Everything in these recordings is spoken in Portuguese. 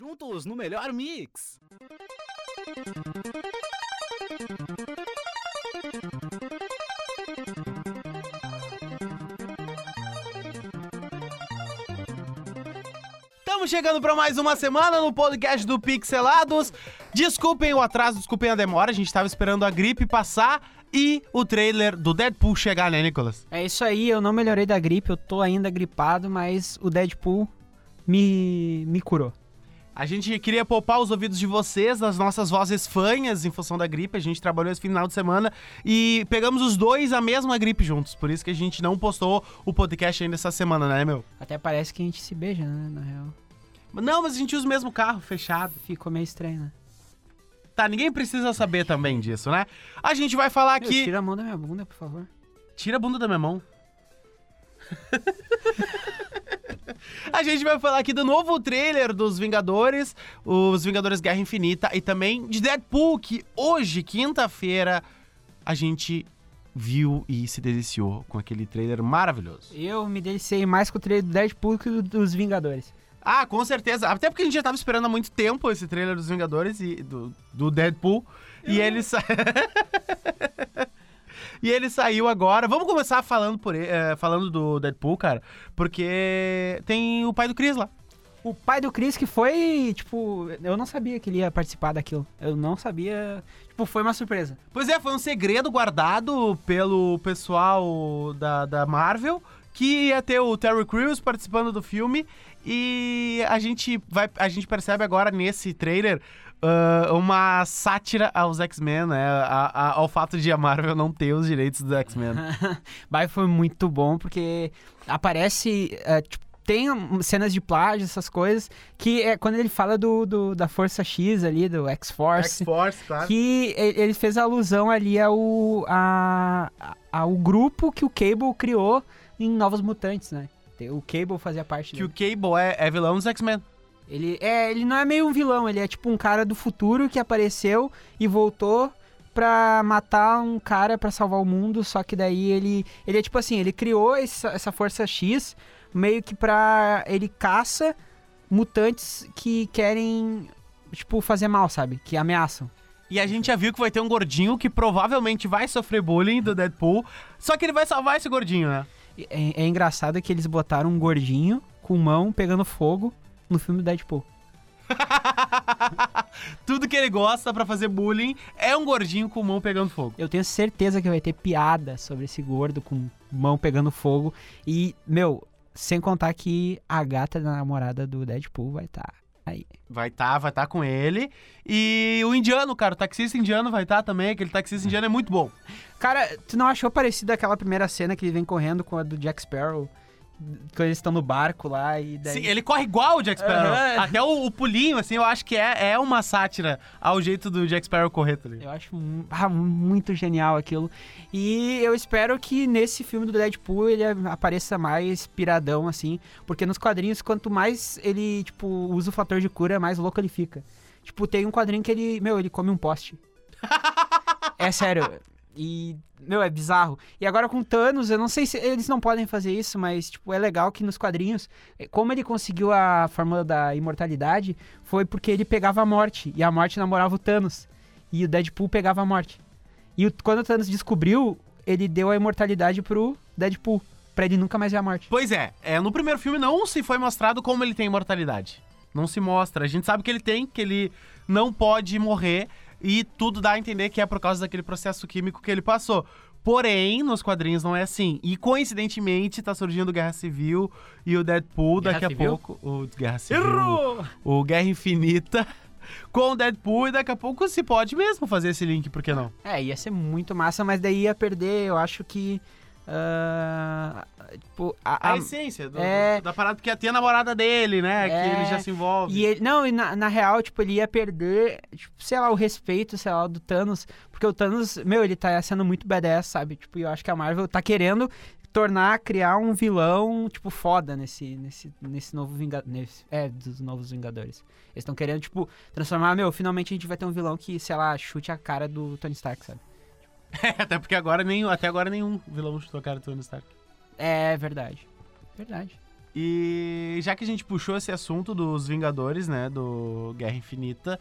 Juntos no melhor mix. Estamos chegando para mais uma semana no podcast do Pixelados. Desculpem o atraso, desculpem a demora, a gente tava esperando a gripe passar e o trailer do Deadpool chegar, né, Nicolas? É isso aí, eu não melhorei da gripe, eu tô ainda gripado, mas o Deadpool me, me curou. A gente queria poupar os ouvidos de vocês das nossas vozes fanhas em função da gripe. A gente trabalhou esse final de semana e pegamos os dois a mesma gripe juntos. Por isso que a gente não postou o podcast ainda essa semana, né, meu? Até parece que a gente se beija, né, na real. Não, mas a gente usa o mesmo carro, fechado. Ficou meio estranho, né? Tá, ninguém precisa saber também disso, né? A gente vai falar Meu, aqui. tira a mão da minha bunda, por favor. Tira a bunda da minha mão. a gente vai falar aqui do novo trailer dos Vingadores, os Vingadores Guerra Infinita e também de Deadpool, que hoje, quinta-feira, a gente viu e se deliciou com aquele trailer maravilhoso. Eu me delicei mais com o trailer do Deadpool que o dos Vingadores. Ah, com certeza. Até porque a gente já tava esperando há muito tempo esse trailer dos Vingadores e do, do Deadpool. E ele sa... E ele saiu agora. Vamos começar falando, por ele, eh, falando do Deadpool, cara. Porque tem o pai do Chris lá. O pai do Chris que foi, tipo, eu não sabia que ele ia participar daquilo. Eu não sabia, tipo, foi uma surpresa. Pois é, foi um segredo guardado pelo pessoal da, da Marvel que ia ter o Terry Crews participando do filme e a gente vai a gente percebe agora nesse trailer uh, uma sátira aos X-Men, né? A, a, ao fato de a Marvel não ter os direitos dos X-Men. Mas foi muito bom porque aparece, é, tipo, tem cenas de plágio, essas coisas, que é quando ele fala do, do- da Força X ali, do X-Force. X-Force, claro. Que ele fez alusão ali ao, a- ao grupo que o Cable criou em Novos Mutantes, né? O Cable fazia parte Que o dele. Cable é, é vilão dos X-Men. Ele, é, ele não é meio um vilão, ele é tipo um cara do futuro que apareceu e voltou pra matar um cara pra salvar o mundo, só que daí ele, ele é tipo assim, ele criou essa, essa força X meio que pra, ele caça mutantes que querem, tipo, fazer mal, sabe? Que ameaçam. E a gente já viu que vai ter um gordinho que provavelmente vai sofrer bullying do Deadpool. Só que ele vai salvar esse gordinho, né? É, é engraçado que eles botaram um gordinho com mão pegando fogo no filme do Deadpool. Tudo que ele gosta pra fazer bullying é um gordinho com mão pegando fogo. Eu tenho certeza que vai ter piada sobre esse gordo com mão pegando fogo. E, meu, sem contar que a gata da namorada do Deadpool vai estar aí. Vai estar, vai estar com ele. E o indiano, cara, o taxista indiano vai estar também. Aquele taxista indiano é muito bom. Cara, tu não achou parecido aquela primeira cena que ele vem correndo com a do Jack Sparrow? Quando eles estão no barco lá e daí... Sim, ele corre igual o Jack Sparrow. Aham. Até o, o pulinho, assim, eu acho que é, é uma sátira ao jeito do Jack Sparrow correr, tá ligado? Eu acho ah, muito genial aquilo. E eu espero que nesse filme do Deadpool ele apareça mais piradão, assim. Porque nos quadrinhos, quanto mais ele, tipo, usa o fator de cura, mais louco ele fica. Tipo, tem um quadrinho que ele, meu, ele come um poste. é sério. E, meu, é bizarro. E agora com Thanos, eu não sei se eles não podem fazer isso, mas, tipo, é legal que nos quadrinhos, eh, como ele conseguiu a fórmula da imortalidade, foi porque ele pegava a morte. E a morte namorava o Thanos. E o Deadpool pegava a morte. E quando o Thanos descobriu, ele deu a imortalidade pro Deadpool. Pra ele nunca mais ver a morte. Pois é, é, no primeiro filme não se foi mostrado como ele tem imortalidade. Não se mostra. A gente sabe que ele tem, que ele não pode morrer e tudo dá a entender que é por causa daquele processo químico que ele passou. Porém, nos quadrinhos não é assim. E coincidentemente tá surgindo Guerra Civil e o Deadpool Guerra daqui a Civil? pouco. O Guerra Civil. O Guerra Infinita com o Deadpool e daqui a pouco se pode mesmo fazer esse link, por que não? É, ia ser muito massa, mas daí ia perder, eu acho que. Ah, tipo, a, A, a- essência do- é- da parada, porque tem a namorada dele, né? Que É, ele já se envolve. E ele, não, e na, na real, tipo, ele ia perder, tipo, sei lá, o respeito, sei lá, do Thanos. Porque o Thanos, meu, ele tá sendo muito badass, sabe? Tipo, eu acho que a Marvel tá querendo tornar, criar um vilão, tipo, foda nesse, nesse, nesse novo Vingador. Nesse, é, dos novos Vingadores. Eles estão querendo, tipo, transformar, meu, finalmente a gente vai ter um vilão que, sei lá, chute a cara do Tony Stark, sabe? É, até porque agora nenhum, até agora nenhum vilão chutou a cara do Tony Stark. É verdade. Verdade. E já que a gente puxou esse assunto dos Vingadores, né, do Guerra Infinita,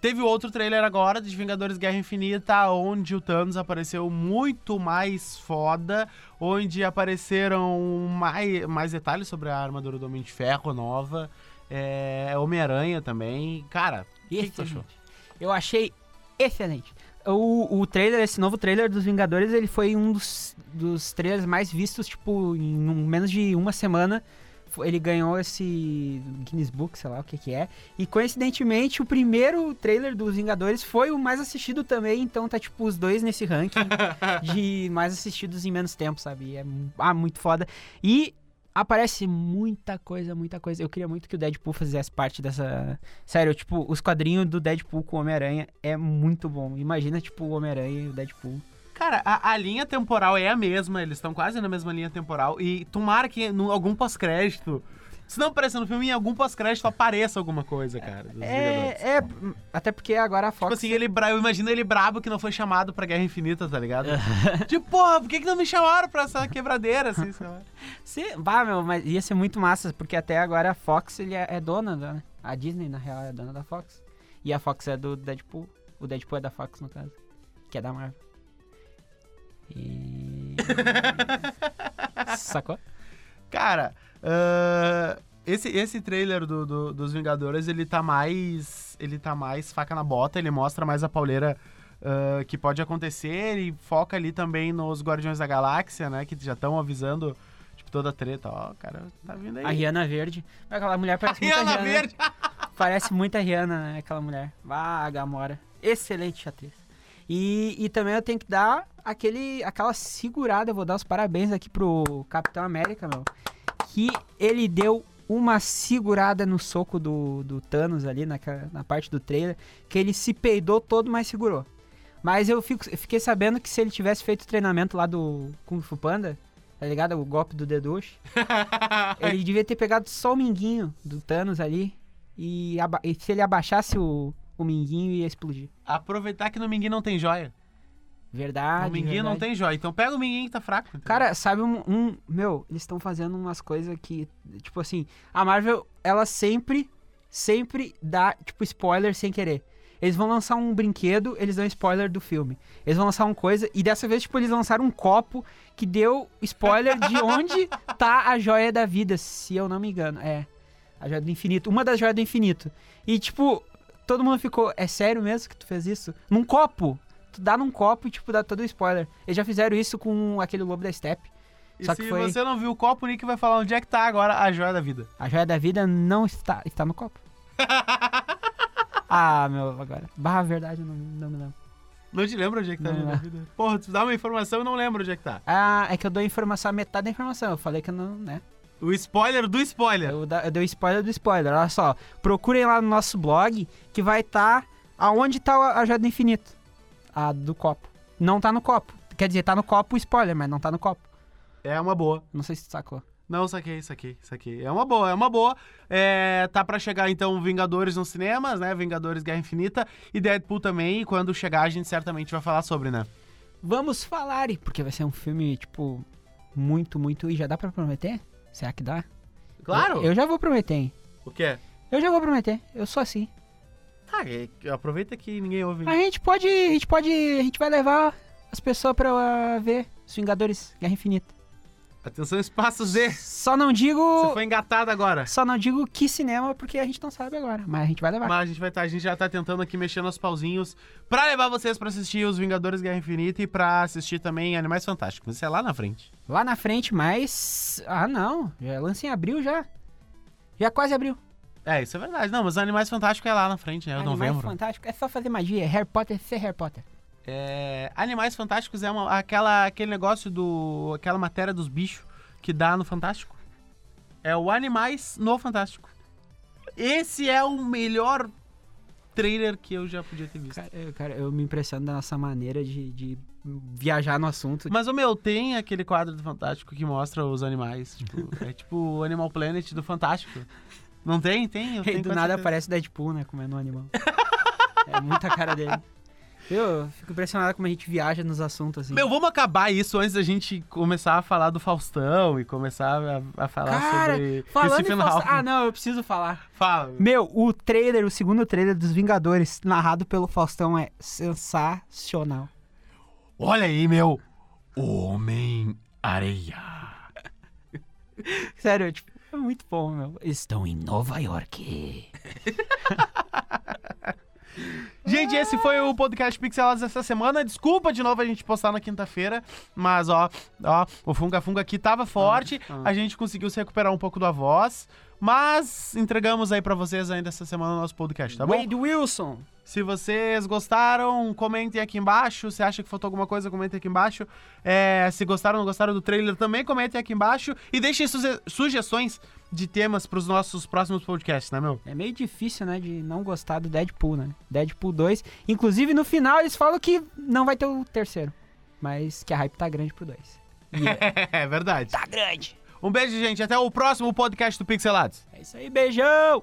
teve outro trailer agora de Vingadores Guerra Infinita, onde o Thanos apareceu muito mais foda, onde apareceram mais, mais detalhes sobre a armadura do Homem de Ferro nova, é, Homem-Aranha também. Cara, o que, que tu achou? Eu achei excelente. O, o trailer, esse novo trailer dos Vingadores, ele foi um dos, dos trailers mais vistos, tipo, em um- menos de uma semana. Ele ganhou esse Guinness Book, sei lá o que que é. E coincidentemente, o primeiro trailer dos Vingadores foi o mais assistido também. Então tá, tipo, os dois nesse ranking de mais assistidos em menos tempo, sabe? É mu- ah, muito foda. E aparece muita coisa, muita coisa. Eu queria muito que o Deadpool fizesse parte dessa. Sério, tipo, os quadrinhos do Deadpool com o Homem-Aranha é muito bom. Imagina, tipo, o Homem-Aranha e o Deadpool. Cara, a, a linha temporal é a mesma, eles estão quase na mesma linha temporal. E tomara que em algum pós-crédito. Se não aparecer no filme, em algum pós-crédito apareça alguma coisa, cara. É, é. Até porque agora a Tipo Fox. assim, ele eu imagino ele brabo que não foi chamado pra Guerra Infinita, tá ligado? tipo, porra, por que, que não me chamaram pra essa quebradeira, assim, sei lá? Se, bah, meu, mas ia ser muito massa, porque até agora a Fox ele é, é dona da. né? A Disney, na real, é dona da Fox. E a Fox é do Deadpool. O Deadpool é da Fox, no caso. Que é da Marvel. E. Sacou? Cara, ah, esse, esse trailer do, do- dos Vingadores, ele tá mais. Ele tá mais faca na bota, ele mostra mais a pauleira ah, que pode acontecer e foca ali também nos Guardiões da Galáxia, né? Que já estão avisando, tipo, toda a treta. Ó, cara, tá vindo aí. A Rihanna Verde. Aquela mulher parece muito a Rihanna Rihanna. Verde! Parece muito a Rihanna, né, aquela mulher. Vá, a Gamora. Excelente atriz. E, e também eu tenho que dar aquele, aquela segurada, eu vou dar os parabéns aqui pro Capitão América, meu. Que ele deu uma segurada no soco do, do Thanos ali, na, na parte do trailer, que ele se peidou todo, mas segurou. Mas eu, fico, eu fiquei sabendo que se ele tivesse feito o treinamento lá do Kung Fu Panda, tá ligado? O golpe do deduche. ele devia ter pegado só o minguinho do Thanos ali. E, e se ele abaixasse o, o minguinho, ia explodir. Aproveitar que no Minguim não tem joia. Verdade. no Minguim não verdade. tem joia. Então pega o Minguim que tá fraco. entendeu? Cara, sabe um. um- meu, eles estão fazendo umas coisas que. Tipo assim, a Marvel, ela sempre, sempre dá, tipo, spoiler sem querer. Eles vão lançar um brinquedo, eles dão spoiler do filme. Eles vão lançar uma coisa, e dessa vez, tipo, eles lançaram um copo que deu spoiler de onde tá a joia da vida, se eu não me engano. É. A joia do infinito. Uma das joias do infinito. E, tipo, todo mundo ficou. É sério mesmo que tu fez isso? Num copo! Tu dá num copo e, tipo, dá todo o spoiler. Eles já fizeram isso com aquele lobo da Steppe. E só se que foi- você não viu o copo, o Nick vai falar onde é que tá agora a joia da vida. A joia da vida não está. Está no copo. ah, meu, agora. Barra verdade, eu não, não me lembro. Não te lembra onde é que tá a Não, joia da vida? Porra, tu dá uma informação e não lembra onde é que tá. Ah, é que eu dou informação, a metade da informação. Eu falei que eu não, né? O spoiler do spoiler. Eu, da- eu dei o spoiler do spoiler. Olha só. Procurem lá no nosso blog que vai estar aonde tá a- a joia do infinito. A do copo. Não tá no copo. Quer dizer, tá no copo o spoiler, mas não tá no copo. É uma boa. Não sei se tu sacou. Não, saquei, saquei, saquei. É uma boa, é uma boa. É, tá pra chegar então Vingadores nos cinemas, né? Vingadores Guerra Infinita e Deadpool também. E quando chegar a gente certamente vai falar sobre, né? Vamos falar, porque vai ser um filme, tipo, muito, muito. E já dá pra prometer? Será que dá? Claro! Eu, eu já vou prometer, hein? O quê? Eu já vou prometer. Eu sou assim. Ah, é- aproveita que ninguém ouve. A gente pode. A gente pode. A gente vai levar as pessoas pra uh, ver os Vingadores Guerra Infinita. Atenção, espaço Z. Só não digo. Você foi engatado agora. Só não digo que cinema, porque a gente não sabe agora. Mas a gente vai levar. Mas a gente vai tá, a gente já tá tentando aqui mexer nos pauzinhos pra levar vocês pra assistir os Vingadores Guerra Infinita e pra assistir também Animais Fantásticos. Isso é lá na frente. Lá na frente, mas. Ah, não. Já lança em abril já. Já quase abril. É, isso é verdade. Não, mas Animais Fantásticos é lá na frente, né? É Animais novembro. Fantástico. É só fazer magia. Harry Potter ser Harry Potter. É, Animais Fantásticos é uma- aquela, aquele negócio do. aquela matéria dos bichos que dá no Fantástico. É o Animais no Fantástico. Esse é o melhor trailer que eu já podia ter visto. Cara, eu, cara, eu me impressiono da nossa maneira de, de viajar no assunto. Mas, o meu, tem aquele quadro do Fantástico que mostra os animais. Tipo, é tipo o Animal Planet do Fantástico. Não tem? Tem? Eu E do nada certeza. aparece Deadpool, né? Comendo um animal. é muita cara dele. Eu fico impressionado como a gente viaja nos assuntos assim. Meu, vamos acabar isso antes da gente começar a falar do Faustão e começar a, a falar Cara, sobre falando Stephen. Hawking. Ah, não, eu preciso falar. Fala. Meu, o trailer, o segundo trailer dos Vingadores, narrado pelo Faustão, é sensacional. Olha aí, meu. Homem-Areia. Sério, tipo, é muito bom, meu. Estão em Nova York. Gente, esse foi o podcast Pixelados dessa semana. Desculpa de novo a gente postar na quinta-feira, mas ó, ó, o Funga Funga aqui tava forte, ah. a gente conseguiu se recuperar um pouco da voz, mas entregamos aí pra vocês ainda essa semana o nosso podcast, tá bom? Wade Wilson. Se vocês gostaram, comentem aqui embaixo. Se acha que faltou alguma coisa, comentem aqui embaixo. É, se gostaram ou não gostaram do trailer, também comentem aqui embaixo. E deixem suge- sugestões de temas pros nossos próximos podcasts, né, meu? É meio difícil, né, de não gostar do Deadpool, né? Deadpool 2. Inclusive, no final, eles falam que não vai ter o terceiro. Mas que a hype tá grande pro 2. é verdade. Tá grande. Um beijo, gente. Até o próximo podcast do Pixelados. É isso aí, beijão!